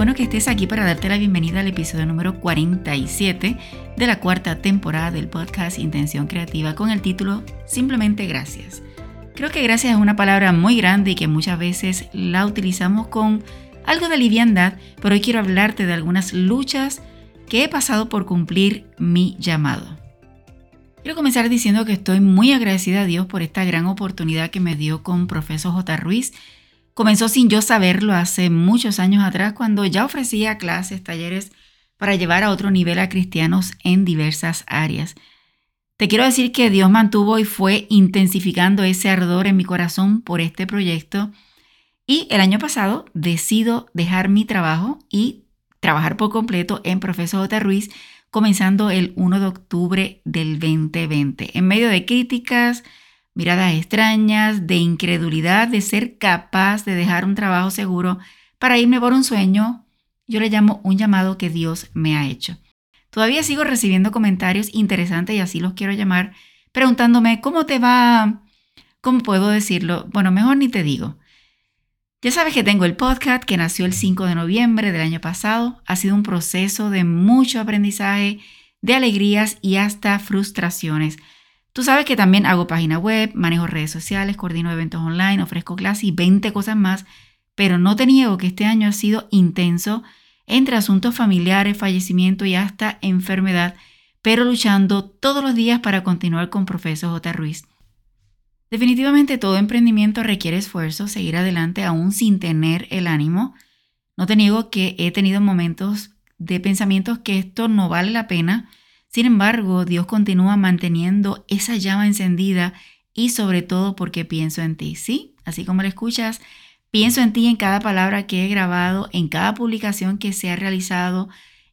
bueno que estés aquí para darte la bienvenida al episodio número 47 de la cuarta temporada del podcast Intención Creativa con el título Simplemente Gracias. Creo que gracias es una palabra muy grande y que muchas veces la utilizamos con algo de liviandad, pero hoy quiero hablarte de algunas luchas que he pasado por cumplir mi llamado. Quiero comenzar diciendo que estoy muy agradecida a Dios por esta gran oportunidad que me dio con Profesor J. Ruiz Comenzó sin yo saberlo hace muchos años atrás cuando ya ofrecía clases, talleres para llevar a otro nivel a cristianos en diversas áreas. Te quiero decir que Dios mantuvo y fue intensificando ese ardor en mi corazón por este proyecto y el año pasado decido dejar mi trabajo y trabajar por completo en Profesor J. Ruiz comenzando el 1 de octubre del 2020. En medio de críticas, miradas extrañas, de incredulidad, de ser capaz de dejar un trabajo seguro para irme por un sueño, yo le llamo un llamado que Dios me ha hecho. Todavía sigo recibiendo comentarios interesantes y así los quiero llamar, preguntándome cómo te va, cómo puedo decirlo. Bueno, mejor ni te digo. Ya sabes que tengo el podcast que nació el 5 de noviembre del año pasado. Ha sido un proceso de mucho aprendizaje, de alegrías y hasta frustraciones Tú sabes que también hago página web, manejo redes sociales, coordino eventos online, ofrezco clases y 20 cosas más, pero no te niego que este año ha sido intenso entre asuntos familiares, fallecimiento y hasta enfermedad, pero luchando todos los días para continuar con Profesor J. Ruiz. Definitivamente todo emprendimiento requiere esfuerzo, seguir adelante aún sin tener el ánimo. No te niego que he tenido momentos de pensamientos que esto no vale la pena, sin embargo, Dios continúa manteniendo esa llama encendida y sobre todo porque pienso en ti, ¿sí? Así como lo escuchas, pienso en ti en cada palabra que he grabado, en cada publicación que se ha realizado,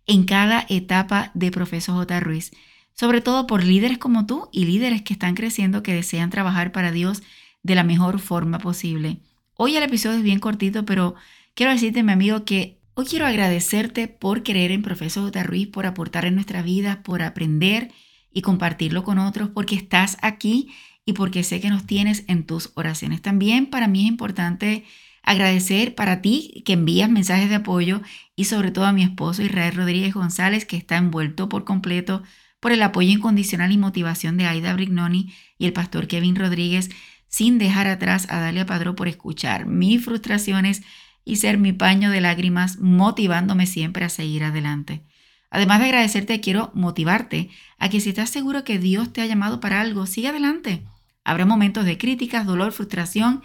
en cada etapa de Profesor J. Ruiz, sobre todo por líderes como tú y líderes que están creciendo que desean trabajar para Dios de la mejor forma posible. Hoy el episodio es bien cortito, pero quiero decirte, mi amigo, que Hoy quiero agradecerte por creer en Profesor J. Ruiz, por aportar en nuestra vida, por aprender y compartirlo con otros, porque estás aquí y porque sé que nos tienes en tus oraciones. También para mí es importante agradecer para ti que envías mensajes de apoyo y sobre todo a mi esposo Israel Rodríguez González, que está envuelto por completo por el apoyo incondicional y motivación de Aida Brignoni y el pastor Kevin Rodríguez, sin dejar atrás a Dalia Padró por escuchar mis frustraciones y ser mi paño de lágrimas, motivándome siempre a seguir adelante. Además de agradecerte, quiero motivarte a que si estás seguro que Dios te ha llamado para algo, sigue adelante. Habrá momentos de críticas, dolor, frustración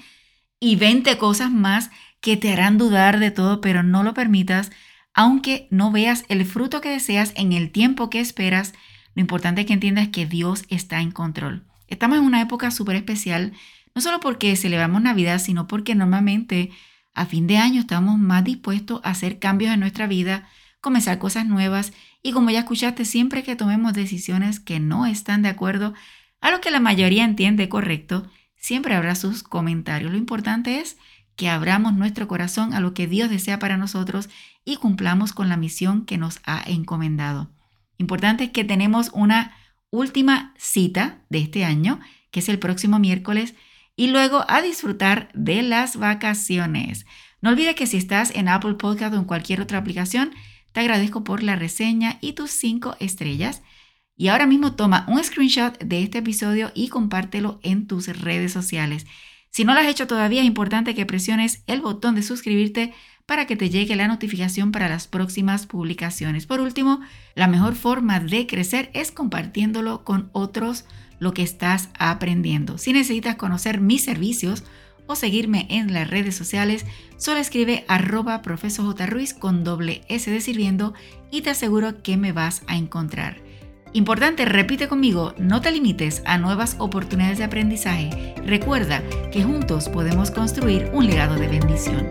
y 20 cosas más que te harán dudar de todo, pero no lo permitas, aunque no veas el fruto que deseas en el tiempo que esperas. Lo importante es que entiendas que Dios está en control. Estamos en una época súper especial, no solo porque celebramos Navidad, sino porque normalmente a fin de año estamos más dispuestos a hacer cambios en nuestra vida, comenzar cosas nuevas y como ya escuchaste, siempre que tomemos decisiones que no están de acuerdo a lo que la mayoría entiende correcto, siempre habrá sus comentarios. Lo importante es que abramos nuestro corazón a lo que Dios desea para nosotros y cumplamos con la misión que nos ha encomendado. Importante es que tenemos una última cita de este año, que es el próximo miércoles y luego a disfrutar de las vacaciones. No olvides que si estás en Apple Podcast o en cualquier otra aplicación, te agradezco por la reseña y tus 5 estrellas. Y ahora mismo toma un screenshot de este episodio y compártelo en tus redes sociales. Si no lo has hecho todavía, es importante que presiones el botón de suscribirte para que te llegue la notificación para las próximas publicaciones. Por último, la mejor forma de crecer es compartiéndolo con otros lo que estás aprendiendo. Si necesitas conocer mis servicios o seguirme en las redes sociales, solo escribe arroba profesor con doble S de sirviendo y te aseguro que me vas a encontrar. Importante, repite conmigo, no te limites a nuevas oportunidades de aprendizaje. Recuerda que juntos podemos construir un legado de bendición.